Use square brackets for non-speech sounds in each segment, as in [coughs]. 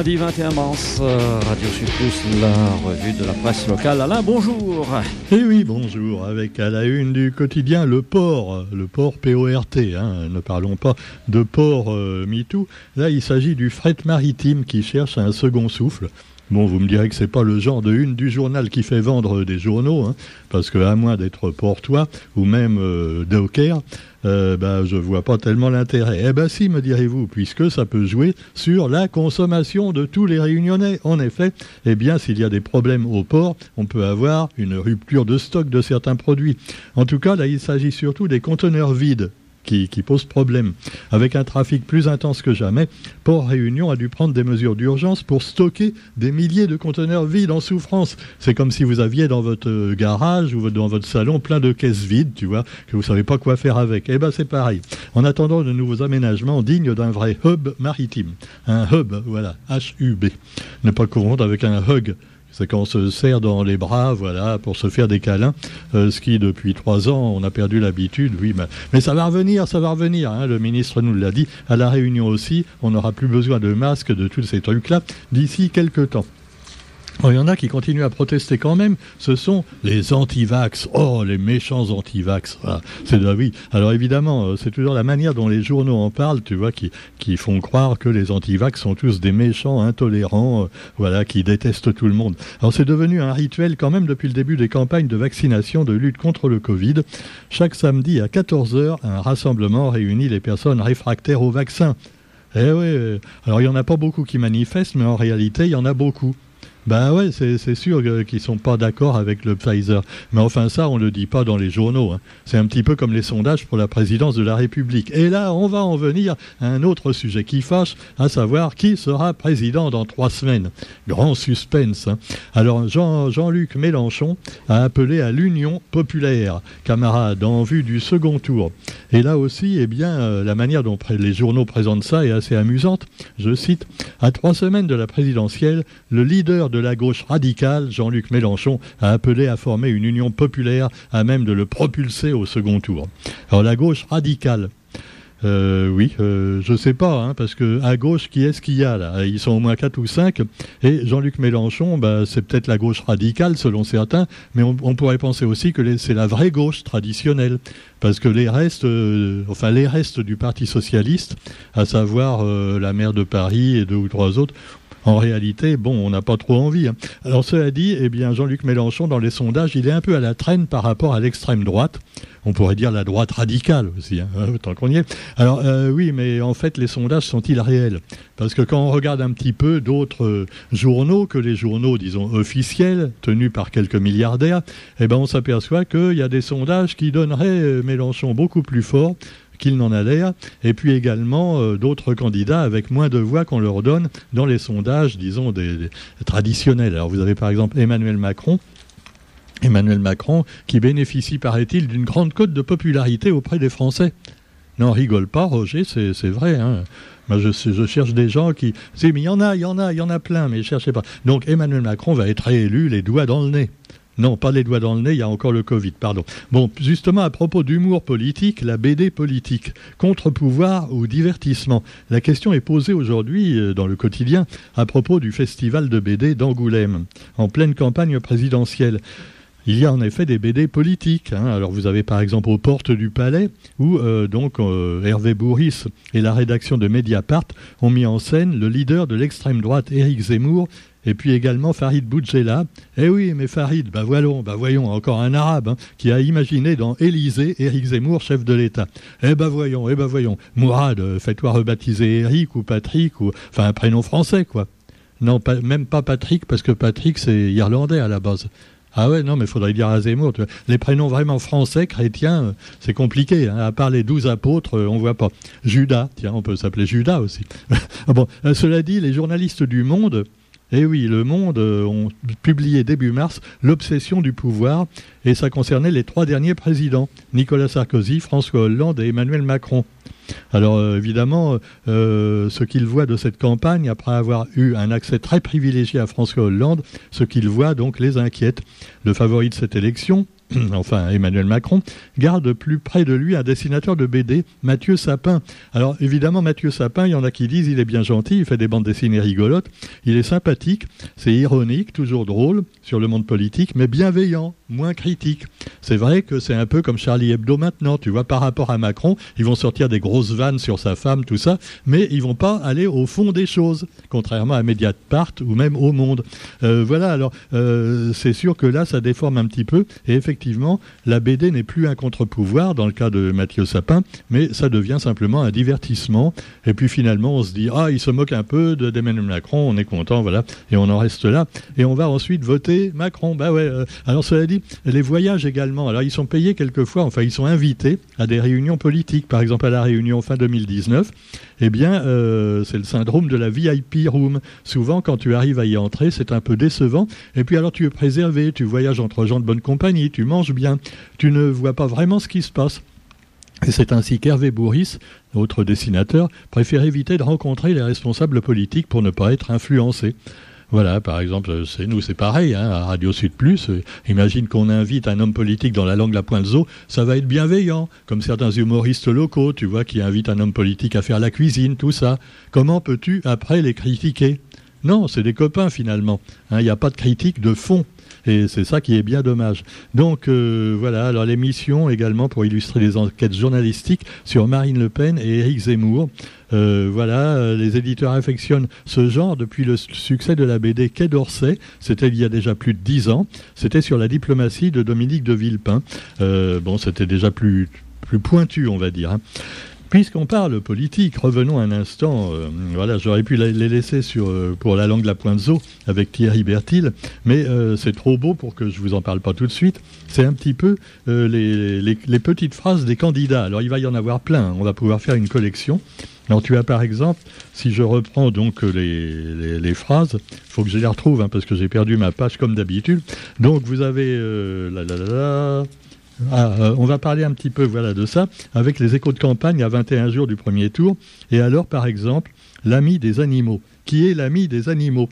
lundi 21 mars, euh, Radio Sud la revue de la presse locale. Alain, bonjour. Eh oui, bonjour. Avec à la une du quotidien le port, le port PORT. Hein, ne parlons pas de port euh, MeToo. Là, il s'agit du fret maritime qui cherche un second souffle. Bon, vous me direz que c'est pas le genre de une du journal qui fait vendre des journaux, hein, parce que à moins d'être portois ou même euh, docker, euh, ben, je vois pas tellement l'intérêt. Eh ben si, me direz-vous, puisque ça peut jouer sur la consommation de tous les réunionnais. En effet, eh bien, s'il y a des problèmes au port, on peut avoir une rupture de stock de certains produits. En tout cas, là, il s'agit surtout des conteneurs vides qui, pose problème. Avec un trafic plus intense que jamais, Port Réunion a dû prendre des mesures d'urgence pour stocker des milliers de conteneurs vides en souffrance. C'est comme si vous aviez dans votre garage ou dans votre salon plein de caisses vides, tu vois, que vous savez pas quoi faire avec. Eh ben c'est pareil. En attendant de nouveaux aménagements dignes d'un vrai hub maritime. Un hub, voilà, H-U-B. Ne pas confondre avec un hug c'est quand on se serre dans les bras, voilà, pour se faire des câlins. Euh, ce qui, depuis trois ans, on a perdu l'habitude, oui. Mais, ça va revenir, ça va revenir. Hein. le ministre nous l'a dit. À la Réunion aussi, on n'aura plus besoin de masques, de tous ces trucs-là, d'ici quelques temps. Il y en a qui continuent à protester quand même. Ce sont les anti-vax. Oh, les méchants anti-vax. c'est de oui. Alors évidemment, euh, c'est toujours la manière dont les journaux en parlent, tu vois, qui, font croire que les anti-vax sont tous des méchants, intolérants, euh, voilà, qui détestent tout le monde. Alors c'est devenu un rituel quand même depuis le début des campagnes de vaccination, de lutte contre le Covid. Chaque samedi à 14h, un rassemblement réunit les personnes réfractaires au vaccin. Eh oui, alors il n'y en a pas beaucoup qui manifestent, mais en réalité, il y en a beaucoup. Ben ouais, c'est sûr qu'ils sont pas d'accord avec le Pfizer. Mais enfin, ça, on le dit pas dans les journaux. Hein. C'est un petit peu comme les sondages pour la présidence de la République. Et là, on va en venir à un autre sujet qui fâche, à savoir qui sera président dans trois semaines. Grand suspense. Hein. Alors, Jean-Luc Mélenchon a appelé à l'union populaire, camarades, en vue du second tour. Et là aussi, eh bien, euh, la manière dont les journaux présentent ça est assez amusante. Je cite, à trois semaines de la présidentielle, le leader de la gauche radicale, Jean-Luc Mélenchon, a appelé à former une union populaire à même de le propulser au second tour. Alors la gauche radicale, euh, oui, euh, je sais pas, hein, parce que à gauche, qui est-ce qu'il y a là? Ils sont au moins 4 ou 5. Et Jean-Luc Mélenchon, bah, c'est peut-être la gauche radicale selon certains, mais on, pourrait penser aussi que c'est la vraie gauche traditionnelle. Parce que les restes, euh, enfin les restes du Parti socialiste, à savoir la maire de Paris et deux ou trois autres, en réalité, bon, on n'a pas trop envie. Hein. Alors cela dit, eh bien, Jean-Luc Mélenchon, dans les sondages, il est un peu à la traîne par rapport à l'extrême droite. On pourrait dire la droite radicale aussi, hein, tant qu'on y est. Alors euh, oui, mais en fait, les sondages sont-ils réels? Parce que quand on regarde un petit peu d'autres euh, journaux que les journaux, disons, officiels, tenus par quelques milliardaires, eh ben, on s'aperçoit qu'il y a des sondages qui donneraient euh, Mélenchon beaucoup plus fort qu'il n'en a l'air, et puis également euh, d'autres candidats avec moins de voix qu'on leur donne dans les sondages, disons, des, traditionnels. Alors vous avez par exemple Emmanuel Macron, Emmanuel Macron, qui bénéficie, paraît-il, d'une grande cote de popularité auprès des Français. Non, rigole pas, Roger, c'est vrai. Hein. Moi, je, cherche des gens qui... mais il y en a, il y en a, il y en a plein, mais cherchez pas. Donc Emmanuel Macron va être réélu les doigts dans le nez. Non, pas les doigts dans le nez, il y a encore le Covid, pardon. Bon, justement, à propos d'humour politique, la BD politique, contre-pouvoir ou divertissement? La question est posée aujourd'hui euh, dans le quotidien à propos du festival de BD d'Angoulême, en pleine campagne présidentielle. Il y a en effet des BD politiques. Hein. Alors vous avez par exemple aux portes du palais où euh, donc euh, Hervé Bourris et la rédaction de Mediapart ont mis en scène le leader de l'extrême droite Éric Zemmour et puis également Farid Boudjela. Eh oui, mais Farid, bah voyons, bah voyons, encore un arabe hein, qui a imaginé dans Élysée Éric Zemmour, chef de l'État. Eh ben voyons, eh ben voyons. Mourad, euh, fais-toi rebaptiser Éric ou Patrick, ou enfin un prénom français, quoi. Non, même pas Patrick, parce que Patrick, c'est irlandais à la base. Ah ouais, non, mais il faudrait dire à Zemmour. Les prénoms vraiment français, chrétiens, euh, c'est compliqué. Hein. À part les douze apôtres, euh, on voit pas. Judas, tiens, on peut s'appeler Judas aussi. [laughs] Ah bon, cela dit, les journalistes du Monde eh oui, Le Monde euh, ont publié début mars l'obsession du pouvoir et ça concernait les trois derniers présidents, Nicolas Sarkozy, François Hollande et Emmanuel Macron. Alors euh, évidemment, euh, ce qu'il voit de cette campagne, après avoir eu un accès très privilégié à François Hollande, ce qu'il voit donc les inquiète. Le favori de cette élection, [clears throat] enfin Emmanuel Macron, garde plus près de lui un dessinateur de BD, Mathieu Sapin. Alors évidemment, Mathieu Sapin, il y en a qui disent il est bien gentil, il fait des bandes dessinées rigolotes, il est sympathique, c'est ironique, toujours drôle sur le monde politique, mais bienveillant, moins critique. C'est vrai que c'est un peu comme Charlie Hebdo maintenant, tu vois, par rapport à Macron, ils vont sortir des grosses vannes sur sa femme, tout ça, mais ils vont pas aller au fond des choses, contrairement à Mediapart ou même au Monde. Euh, voilà, alors euh, c'est sûr que là, ça déforme un petit peu, et effectivement, la BD n'est plus un contre-pouvoir dans le cas de Mathieu Sapin, mais ça devient simplement un divertissement, et puis finalement, on se dit, ah, il se moque un peu d'Emmanuel Macron, on est content, voilà, et on en reste là, et on va ensuite voter Macron. Bah ouais, euh, alors cela dit, les voyages également, alors ils sont payés quelquefois, enfin ils sont invités à des réunions politiques, par exemple à la réunion fin 2019, eh bien, euh, c'est le syndrome de la VIP room. Souvent, quand tu arrives à y entrer, c'est un peu décevant. Et puis alors, tu es préservé, tu voyages entre gens de bonne compagnie, tu manges bien, tu ne vois pas vraiment ce qui se passe. Et c'est ainsi qu'Hervé Bourris, autre dessinateur, préfère éviter de rencontrer les responsables politiques pour ne pas être influencé. Voilà, par exemple, c'est nous, c'est pareil, hein, à Radio Sud Plus. Euh, imagine qu'on invite un homme politique dans la langue La Pointe Zo, ça va être bienveillant, comme certains humoristes locaux, tu vois, qui invitent un homme politique à faire la cuisine, tout ça. Comment peux-tu après les critiquer? Non, c'est des copains finalement. Hein, il n'y a pas de critique de fond. Et c'est ça qui est bien dommage. Donc euh, voilà, alors l'émission également pour illustrer les enquêtes journalistiques sur Marine Le Pen et Éric Zemmour. Euh, voilà, euh, les éditeurs affectionnent ce genre depuis le succès de la BD Quai d'Orsay. C'était il y a déjà plus de dix ans. C'était sur la diplomatie de Dominique de Villepin. bon, c'était déjà plus, plus pointu, on va dire. Puisqu'on parle politique, revenons un instant. Euh, voilà, j'aurais pu les laisser euh, pour la langue de la pointe zo avec Thierry Bertil, mais euh, c'est trop beau pour que je vous en parle pas tout de suite. C'est un petit peu les, petites phrases des candidats. Alors il va y en avoir plein. On va pouvoir faire une collection. Alors tu as par exemple, si je reprends donc les, les, phrases, il faut que je les retrouve hein, parce que j'ai perdu ma page comme d'habitude. Donc vous avez la la la la ah, euh, on va parler un petit peu voilà, de ça avec les échos de campagne à 21 jours du premier tour. Et alors, par exemple, l'ami des animaux. Qui est l'ami des animaux?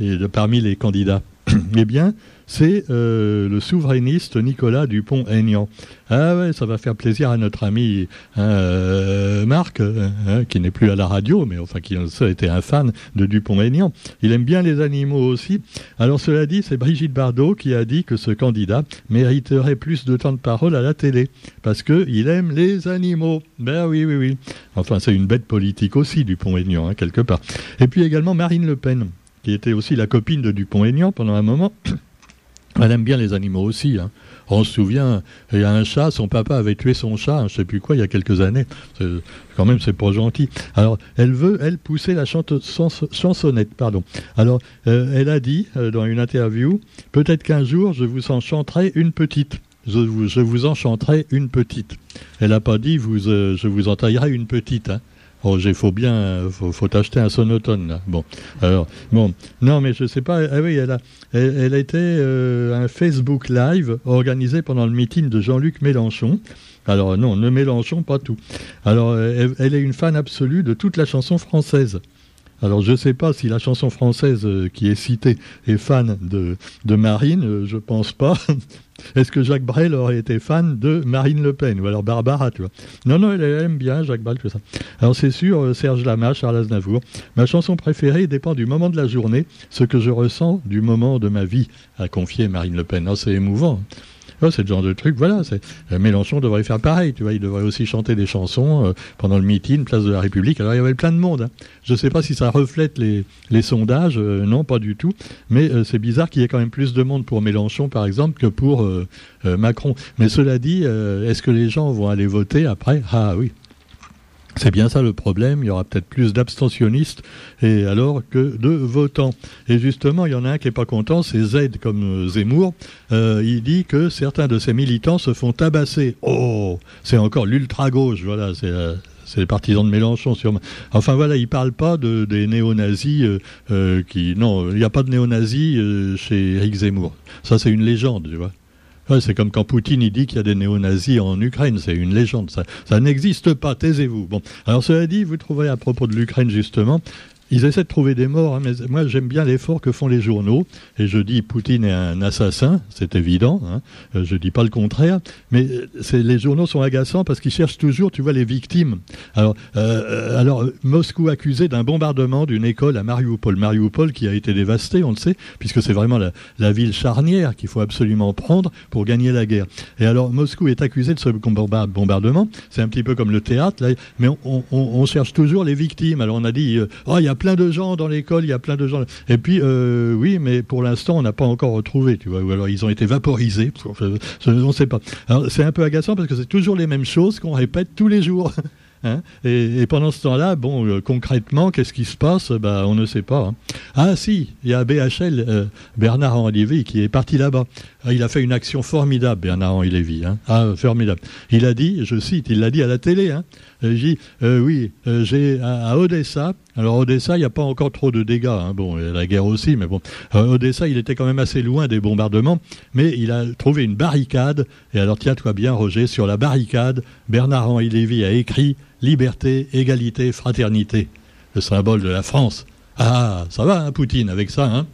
Et parmi les candidats? [coughs] Eh bien, c'est euh, le souverainiste Nicolas Dupont-Aignan. Ah ouais, ça va faire plaisir à notre ami hein, euh, Marc, hein, qui n'est plus à la radio, mais enfin qui a été un fan de Dupont-Aignan. Il aime bien les animaux aussi. Alors cela dit, c'est Brigitte Bardot qui a dit que ce candidat mériterait plus de temps de parole à la télé, parce qu'il aime les animaux. Ben oui, oui, oui. Enfin, c'est une bête politique aussi, Dupont-Aignan, hein, quelque part. Et puis également Marine Le Pen, qui était aussi la copine de Dupont-Aignan pendant un moment. Elle aime bien les animaux aussi. Hein. On se souvient, il y a un chat, son papa avait tué son chat, je ne sais plus quoi, il y a quelques années. Quand même, c'est pas gentil. Alors, elle veut, elle, pousser la chansonnette, pardon. Alors, euh, elle a dit euh, dans une interview, peut-être qu'un jour, je vous en chanterai une petite. Je vous, je vous en chanterai une petite. Elle n'a pas dit, vous, euh, je vous en taillerai une petite. Hein. Roger, faut bien, faut, faut acheter un sonotone là. Bon, alors bon, non mais je sais pas. Ah oui, elle a, elle, a été euh, un Facebook Live organisé pendant le meeting de Jean-Luc Mélenchon. Alors non, ne Mélenchon pas tout. Alors elle, est une fan absolue de toute la chanson française. Alors je ne sais pas si la chanson française euh, qui est citée est fan de, de Marine, euh, je pense pas. [laughs] Est-ce que Jacques Brel aurait été fan de Marine Le Pen ou alors Barbara, tu vois? Non, non, elle, aime bien Jacques Brel, ça. Alors c'est sûr, euh, Serge Lama, Charles Aznavour. Ma chanson préférée dépend du moment de la journée, ce que je ressens du moment de ma vie, a confié Marine Le Pen. Oh, c'est émouvant. Oh, c'est le genre de truc, voilà. Euh, Mélenchon devrait faire pareil, tu vois. Il devrait aussi chanter des chansons euh, pendant le meeting, place de la République. Alors, il y avait plein de monde. Hein. Je ne sais pas si ça reflète les, sondages, euh, non, pas du tout. Mais c'est bizarre qu'il y ait quand même plus de monde pour Mélenchon, par exemple, que pour Macron. Mais cela dit, est-ce que les gens vont aller voter après? Ah oui. C'est bien ça le problème, il y aura peut-être plus d'abstentionnistes et alors que de votants. Et justement, il y en a un qui n'est pas content, c'est Z comme euh, Zemmour. Euh, il dit que certains de ses militants se font tabasser. Oh, c'est encore l'ultra-gauche, voilà, c'est euh, les partisans de Mélenchon sûrement. Enfin voilà, il parle pas de, des néo-nazis qui... Non, il n'y a pas de néo-nazis chez Eric Zemmour. Ça c'est une légende, tu vois c'est comme quand Poutine il dit qu'il y a des néo-nazis en Ukraine, c'est une légende, ça, n'existe pas, taisez-vous. Bon, alors cela dit, vous trouverez à propos de l'Ukraine justement, ils essaient de trouver des morts, hein, mais moi j'aime bien l'effort que font les journaux. Et je dis Poutine est un assassin, c'est évident. Hein, euh, je dis pas le contraire, mais euh, les journaux sont agaçants parce qu'ils cherchent toujours, tu vois, les victimes. Alors, euh, alors Moscou accusé d'un bombardement d'une école à Mariupol, Mariupol qui a été dévastée, on le sait, puisque c'est vraiment la, ville charnière qu'il faut absolument prendre pour gagner la guerre. Et alors Moscou est accusé de ce bombardement. C'est un petit peu comme le théâtre, là, mais on, cherche toujours les victimes. Alors on a dit, oh il y a plein de gens dans l'école, il y a plein de gens. Et puis, euh, oui, mais pour l'instant, on n'a pas encore retrouvé, tu vois. Ou alors, ils ont été vaporisés. Je, on ne sait pas. C'est un peu agaçant parce que c'est toujours les mêmes choses qu'on répète tous les jours. [laughs] Hein. et, pendant ce temps-là, bon, euh, concrètement, qu'est-ce qui se passe? Bah, On ne sait pas. Hein. Ah si, il y a BHL, euh, Bernard-Henri Lévy, qui est parti là-bas. Ah, il a fait une action formidable, Bernard-Henri Lévy. Hein. Ah, formidable. Il a dit, je cite, il l'a dit à la télé, hein, il dit, euh, oui, j'ai à, Odessa, alors Odessa, il n'y a pas encore trop de dégâts, bon, la guerre aussi, mais bon, Odessa, il était quand même assez loin des bombardements, mais il a trouvé une barricade, et alors tiens-toi bien, Roger, sur la barricade, Bernard-Henri Lévy a écrit liberté, égalité, fraternité, le symbole de la France. Ah, ça va, hein, Poutine, avec ça, hein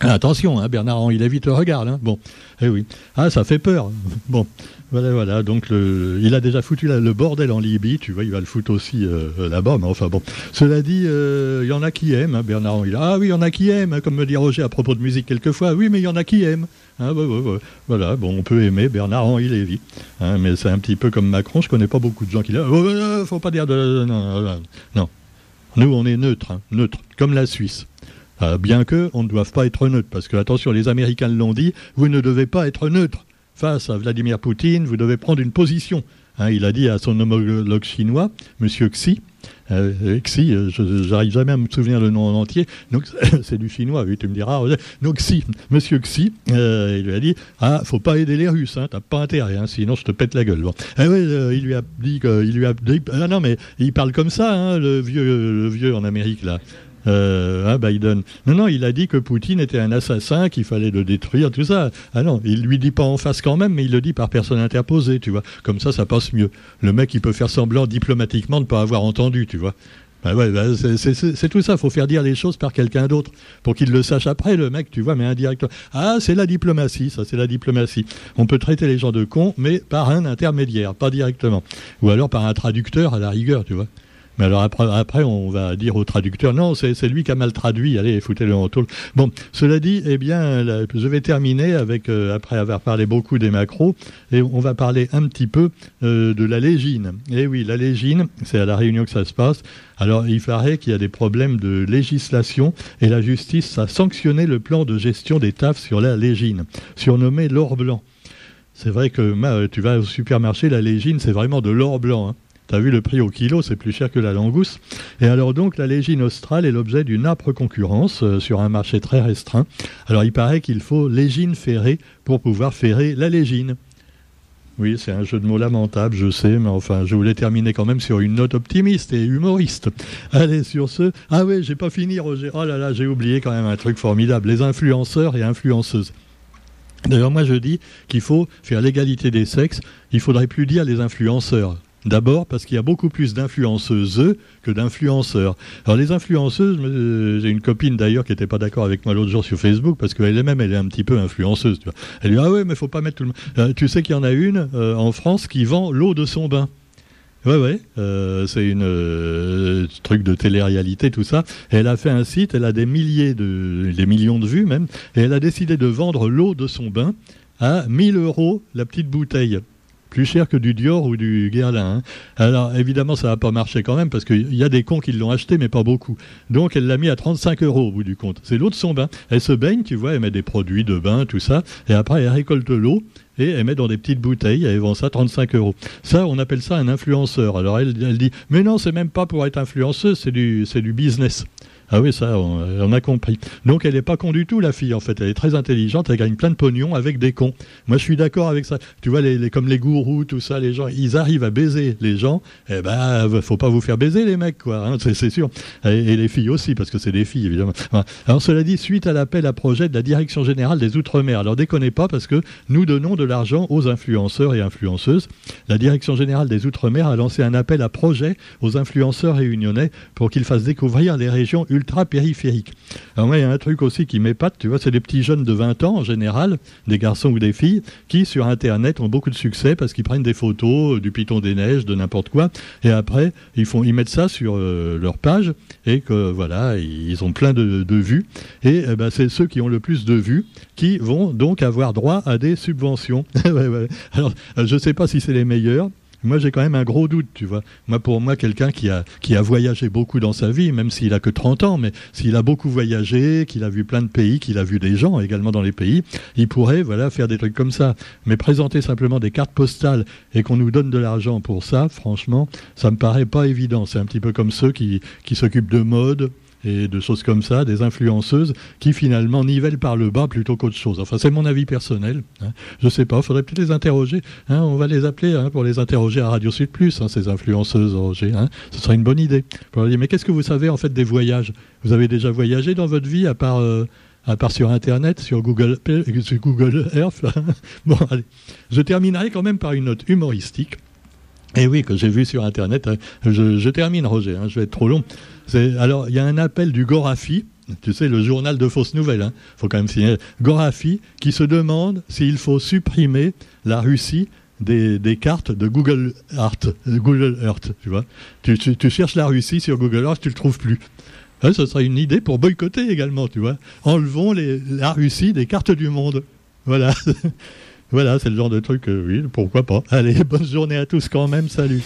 Attention, hein, Bernard-Henri Lévy te regarde. Hein. Bon, eh oui. Ah, ça fait peur. Bon, voilà, voilà. Donc, il a déjà foutu le bordel en Libye. Tu vois, il va le foutre aussi euh, là-bas. Mais enfin, bon. Cela dit, euh, il y en a qui aiment, hein, Bernard-Henri. Ah oui, il y en a qui aiment, comme me dit Roger à propos de musique quelquefois. Oui, mais il y en a qui aiment. Hein, voilà, bon, on peut aimer Bernard-Henri Lévy. Hein, mais c'est un petit peu comme Macron. Je connais pas beaucoup de gens qui l'aiment. Oh, faut pas dire de. Non, non. Nous, on est neutre, neutre, comme la Suisse. Euh, bien que on ne doive pas être neutre, parce que attention, les Américains l'ont dit, vous ne devez pas être neutre face à Vladimir Poutine, vous devez prendre une position. Hein, il a dit à son homologue chinois, M. Xi, euh, Xi, euh, je n'arrive jamais à me souvenir le nom en entier, [laughs] c'est du chinois, oui, tu me diras. Donc Xi, Monsieur Xi, il lui a dit, ah, faut pas aider les Russes, hein, t'as pas intérêt, hein, sinon je te pète la gueule. Eh il lui a dit, lui a dit, ah non mais il parle comme ça, hein, le vieux, le vieux en Amérique là. Euh, hein, Biden. Non, non, il a dit que Poutine était un assassin, qu'il fallait le détruire, tout ça. Ah non, il lui dit pas en face quand même, mais il le dit par personne interposée, tu vois. Comme ça, ça passe mieux. Le mec, il peut faire semblant diplomatiquement de ne pas avoir entendu, tu vois. Bah ouais, bah, c'est tout ça, faut faire dire les choses par quelqu'un d'autre, pour qu'il le sache après, le mec, tu vois, mais indirectement. Ah, c'est la diplomatie, ça, c'est la diplomatie. On peut traiter les gens de cons, mais par un intermédiaire, pas directement. Ou alors par un traducteur, à la rigueur, tu vois. Mais alors après, on va dire au traducteur, non, c'est lui qui a mal traduit, allez, foutez-le en tôle. Bon, cela dit, eh bien, je vais terminer avec, euh, après avoir parlé beaucoup des macros, et on va parler un petit peu euh, de la légine. Eh oui, la légine, c'est à la Réunion que ça se passe. Alors, il paraît qu'il y a des problèmes de législation, et la justice a sanctionné le plan de gestion des TAF sur la légine, surnommé l'or blanc. C'est vrai que tu vas au supermarché, la légine, c'est vraiment de l'or blanc. Hein. Tu as vu le prix au kilo, c'est plus cher que la langouste. Et alors donc la légine australe est l'objet d'une âpre concurrence euh, sur un marché très restreint. Alors il paraît qu'il faut légine ferrée pour pouvoir ferrer la légine. Oui, c'est un jeu de mots lamentable, je sais, mais enfin, je voulais terminer quand même sur une note optimiste et humoriste. Allez, sur ce. Ah oui, j'ai pas fini, Roger. Oh là là, j'ai oublié quand même un truc formidable. Les influenceurs et influenceuses. D'ailleurs, moi, je dis qu'il faut faire l'égalité des sexes. Il faudrait plus dire les influenceurs. D'abord parce qu'il y a beaucoup plus d'influenceuses que d'influenceurs. Alors les influenceuses, euh, j'ai une copine d'ailleurs qui n'était pas d'accord avec moi l'autre jour sur Facebook parce qu'elle-même elle est un petit peu influenceuse. Tu vois. Elle dit ah ouais mais faut pas mettre tout le monde. Euh, tu sais qu'il y en a une euh, en France qui vend l'eau de son bain. Ouais, ouais, c'est une truc de télé-réalité, tout ça. elle a fait un site, elle a des milliers de, des millions de vues même, et elle a décidé de vendre l'eau de son bain à 1000 euros la petite bouteille plus cher que du Dior ou du Guerlain. Hein. Alors évidemment, ça n'a pas marché quand même parce qu'il y a des cons qui l'ont acheté, mais pas beaucoup. Donc elle l'a mis à 35 euros au bout du compte. C'est l'eau de son bain. Elle se baigne, tu vois, elle met des produits de bain, tout ça, et après elle récolte l'eau et elle met dans des petites bouteilles, elle vend ça 35 euros. Ça, on appelle ça un influenceur. Alors elle, elle dit, mais non, c'est même pas pour être influenceuse, c'est du, c'est du business. Ah oui, ça, on, a compris. Donc elle n'est pas con du tout, la fille, en fait. Elle est très intelligente, elle gagne plein de pognon avec des cons. Moi, je suis d'accord avec ça. Tu vois, les, comme les gourous, tout ça, les gens, ils arrivent à baiser les gens. Eh ben, faut pas vous faire baiser, les mecs, quoi. Hein, c'est sûr. Et, les filles aussi, parce que c'est des filles, évidemment. Alors, cela dit, suite à l'appel à projet de la Direction Générale des Outre-mer. Alors, déconnez pas, parce que nous donnons de l'argent aux influenceurs et influenceuses. La Direction Générale des Outre-mer a lancé un appel à projet aux influenceurs réunionnais pour qu'ils fassent découvrir les régions ultra périphériques. Alors moi, il y a un truc aussi qui m'épate, tu vois, c'est des petits jeunes de 20 ans en général, des garçons ou des filles, qui sur Internet ont beaucoup de succès parce qu'ils prennent des photos du Python des Neiges, de n'importe quoi, et après, ils, font, ils mettent ça sur euh, leur page, et que voilà, ils ont plein de, vues. Et eh ben, c'est ceux qui ont le plus de vues qui vont donc avoir droit à des subventions. [laughs] Alors, je ne sais pas si c'est les meilleurs, moi, j'ai quand même un gros doute, tu vois. Moi, pour moi, quelqu'un qui a, voyagé beaucoup dans sa vie, même s'il a que 30 ans, mais s'il a beaucoup voyagé, qu'il a vu plein de pays, qu'il a vu des gens également dans les pays, il pourrait, voilà, faire des trucs comme ça. Mais présenter simplement des cartes postales et qu'on nous donne de l'argent pour ça, franchement, ça me paraît pas évident. C'est un petit peu comme ceux qui, qui s'occupent de mode, et de choses comme ça, des influenceuses qui finalement nivellent par le bas plutôt qu'autre chose. Enfin, c'est mon avis personnel. Hein. Je ne sais pas, il faudrait peut-être les interroger. Hein. on va les appeler hein, pour les interroger à Radio Sud Plus, ces influenceuses, Roger. Ce serait une bonne idée. Pour leur dire, mais qu'est-ce que vous savez en fait des voyages? Vous avez déjà voyagé dans votre vie à part... Euh, à part sur Internet, sur Google, Earth. [laughs] bon, allez. Je terminerai quand même par une note humoristique. Et eh oui, que j'ai vu sur Internet. Je, termine, Roger, je vais être trop long. Alors, il y a un appel du Gorafi, tu sais, le journal de fausses nouvelles, il hein. faut quand même signaler, Gorafi, qui se demande s'il faut supprimer la Russie des, cartes de Google Earth, Google Earth tu vois. Tu, cherches la Russie sur Google Earth, tu ne le trouves plus. ce serait une idée pour boycotter également, tu vois. Enlevons la Russie des cartes du monde. Voilà. [laughs] voilà, c'est le genre de truc, oui, pourquoi pas. Allez, bonne journée à tous quand même, salut.